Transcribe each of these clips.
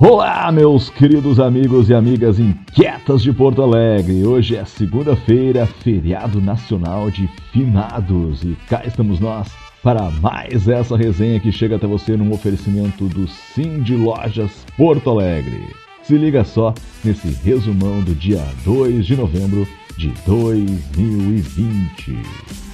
Olá, meus queridos amigos e amigas inquietas de Porto Alegre. Hoje é segunda-feira, feriado nacional de finados, e cá estamos nós para mais essa resenha que chega até você num oferecimento do Sim de Lojas Porto Alegre. Se liga só nesse resumão do dia 2 de novembro de 2020.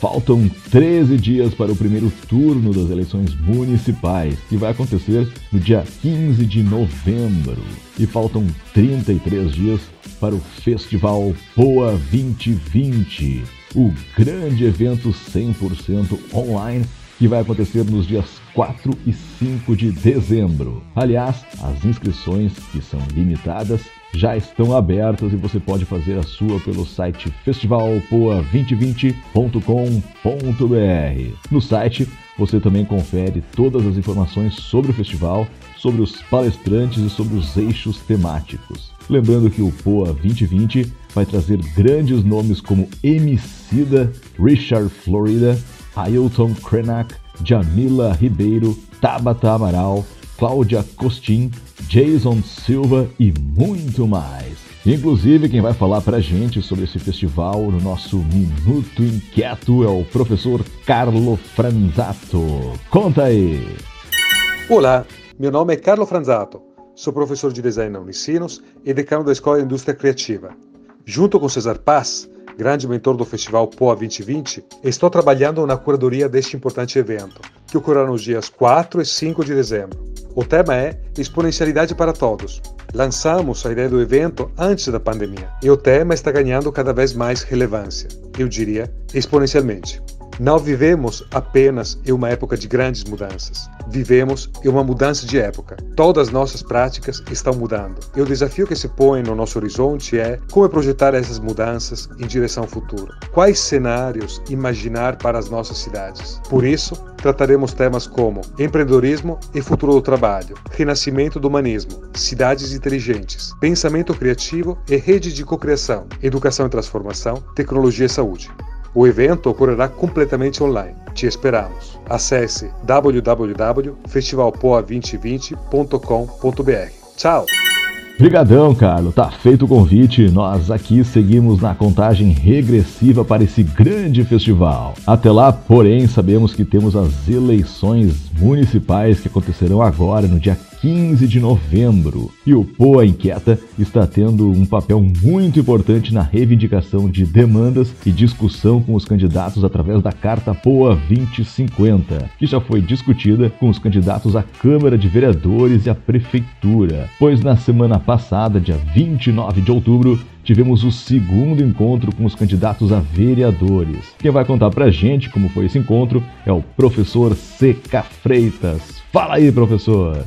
Faltam 13 dias para o primeiro turno das eleições municipais, que vai acontecer no dia 15 de novembro. E faltam 33 dias para o Festival Poa 2020, o grande evento 100% online que vai acontecer nos dias 4 e 5 de dezembro. Aliás, as inscrições, que são limitadas, já estão abertas e você pode fazer a sua pelo site festivalpoa2020.com.br. No site você também confere todas as informações sobre o festival, sobre os palestrantes e sobre os eixos temáticos. Lembrando que o Poa 2020 vai trazer grandes nomes como Emicida, Richard Florida, Ailton Krenak, Jamila Ribeiro, Tabata Amaral, Cláudia Costin, Jason Silva e muito mais. Inclusive, quem vai falar pra gente sobre esse festival no nosso Minuto Inquieto é o professor Carlo Franzato. Conta aí! Olá, meu nome é Carlo Franzato, sou professor de design na Unicinos e decano da Escola de Indústria Criativa. Junto com Cesar Paz, grande mentor do Festival POA 2020, estou trabalhando na curadoria deste importante evento, que ocorrerá nos dias 4 e 5 de dezembro. O tema é Exponencialidade para Todos. Lançamos a ideia do evento antes da pandemia e o tema está ganhando cada vez mais relevância, eu diria exponencialmente. Não vivemos apenas em uma época de grandes mudanças. Vivemos em uma mudança de época. Todas as nossas práticas estão mudando. E o desafio que se põe no nosso horizonte é como projetar essas mudanças em direção ao futuro. Quais cenários imaginar para as nossas cidades? Por isso, trataremos temas como empreendedorismo e futuro do trabalho, renascimento do humanismo, cidades inteligentes, pensamento criativo e rede de cocriação, educação e transformação, tecnologia e saúde. O evento ocorrerá completamente online. Te esperamos. Acesse www.festivalpoa2020.com.br. Tchau! Brigadão, Carlos. Tá feito o convite. Nós aqui seguimos na contagem regressiva para esse grande festival. Até lá, porém, sabemos que temos as eleições municipais que acontecerão agora no dia 15 de novembro. E o Poa Inquieta está tendo um papel muito importante na reivindicação de demandas e discussão com os candidatos através da Carta Poa 2050, que já foi discutida com os candidatos à Câmara de Vereadores e à Prefeitura. Pois na semana passada, dia 29 de outubro, tivemos o segundo encontro com os candidatos a vereadores. Quem vai contar pra gente como foi esse encontro é o professor C.K. Freitas. Fala aí, professor!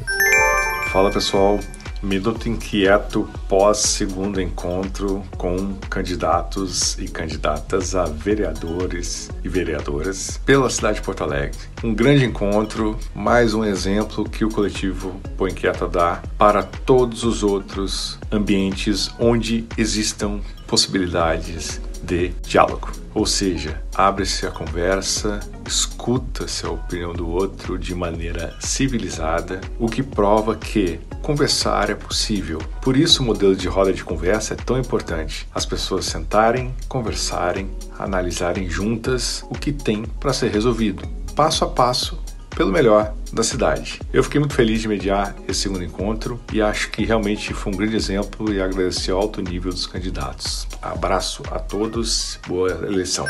Fala pessoal, Minuto inquieto pós segundo encontro com candidatos e candidatas a vereadores e vereadoras pela cidade de Porto Alegre. Um grande encontro, mais um exemplo que o coletivo Põe Inquieto dá para todos os outros ambientes onde existam possibilidades de diálogo. Ou seja, abre-se a conversa, escuta-se a opinião do outro de maneira civilizada, o que prova que conversar é possível. Por isso, o modelo de roda de conversa é tão importante. As pessoas sentarem, conversarem, analisarem juntas o que tem para ser resolvido, passo a passo, pelo melhor da cidade. Eu fiquei muito feliz de mediar esse segundo encontro e acho que realmente foi um grande exemplo e agradecer ao alto nível dos candidatos. Abraço a todos, boa eleição.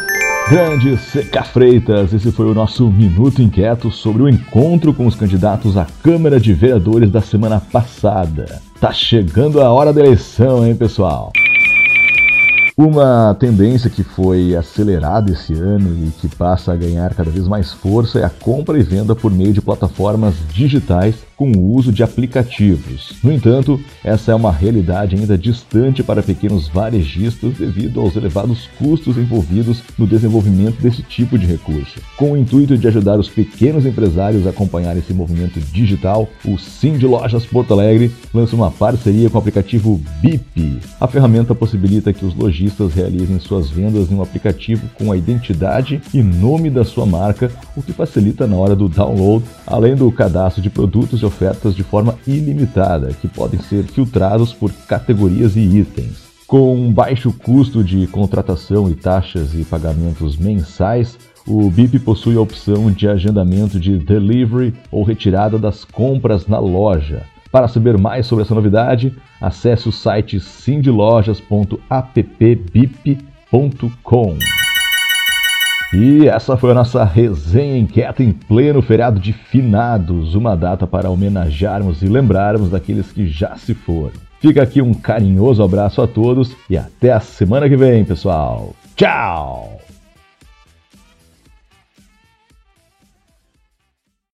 Grande Seca Freitas, esse foi o nosso Minuto Inquieto sobre o encontro com os candidatos à Câmara de Vereadores da semana passada. Tá chegando a hora da eleição, hein, pessoal? Uma tendência que foi acelerada esse ano e que passa a ganhar cada vez mais força é a compra e venda por meio de plataformas digitais com o uso de aplicativos. No entanto, essa é uma realidade ainda distante para pequenos varejistas devido aos elevados custos envolvidos no desenvolvimento desse tipo de recurso. Com o intuito de ajudar os pequenos empresários a acompanhar esse movimento digital, o Sim de Lojas Porto Alegre lança uma parceria com o aplicativo BIP. A ferramenta possibilita que os lojistas lojistas realizem suas vendas em um aplicativo com a identidade e nome da sua marca, o que facilita na hora do download, além do cadastro de produtos e ofertas de forma ilimitada, que podem ser filtrados por categorias e itens. Com baixo custo de contratação e taxas e pagamentos mensais, o BIP possui a opção de agendamento de delivery ou retirada das compras na loja. Para saber mais sobre essa novidade, acesse o site sindlojas.appbip.com. E essa foi a nossa resenha inquieta em pleno feriado de finados, uma data para homenagearmos e lembrarmos daqueles que já se foram. Fica aqui um carinhoso abraço a todos e até a semana que vem, pessoal. Tchau!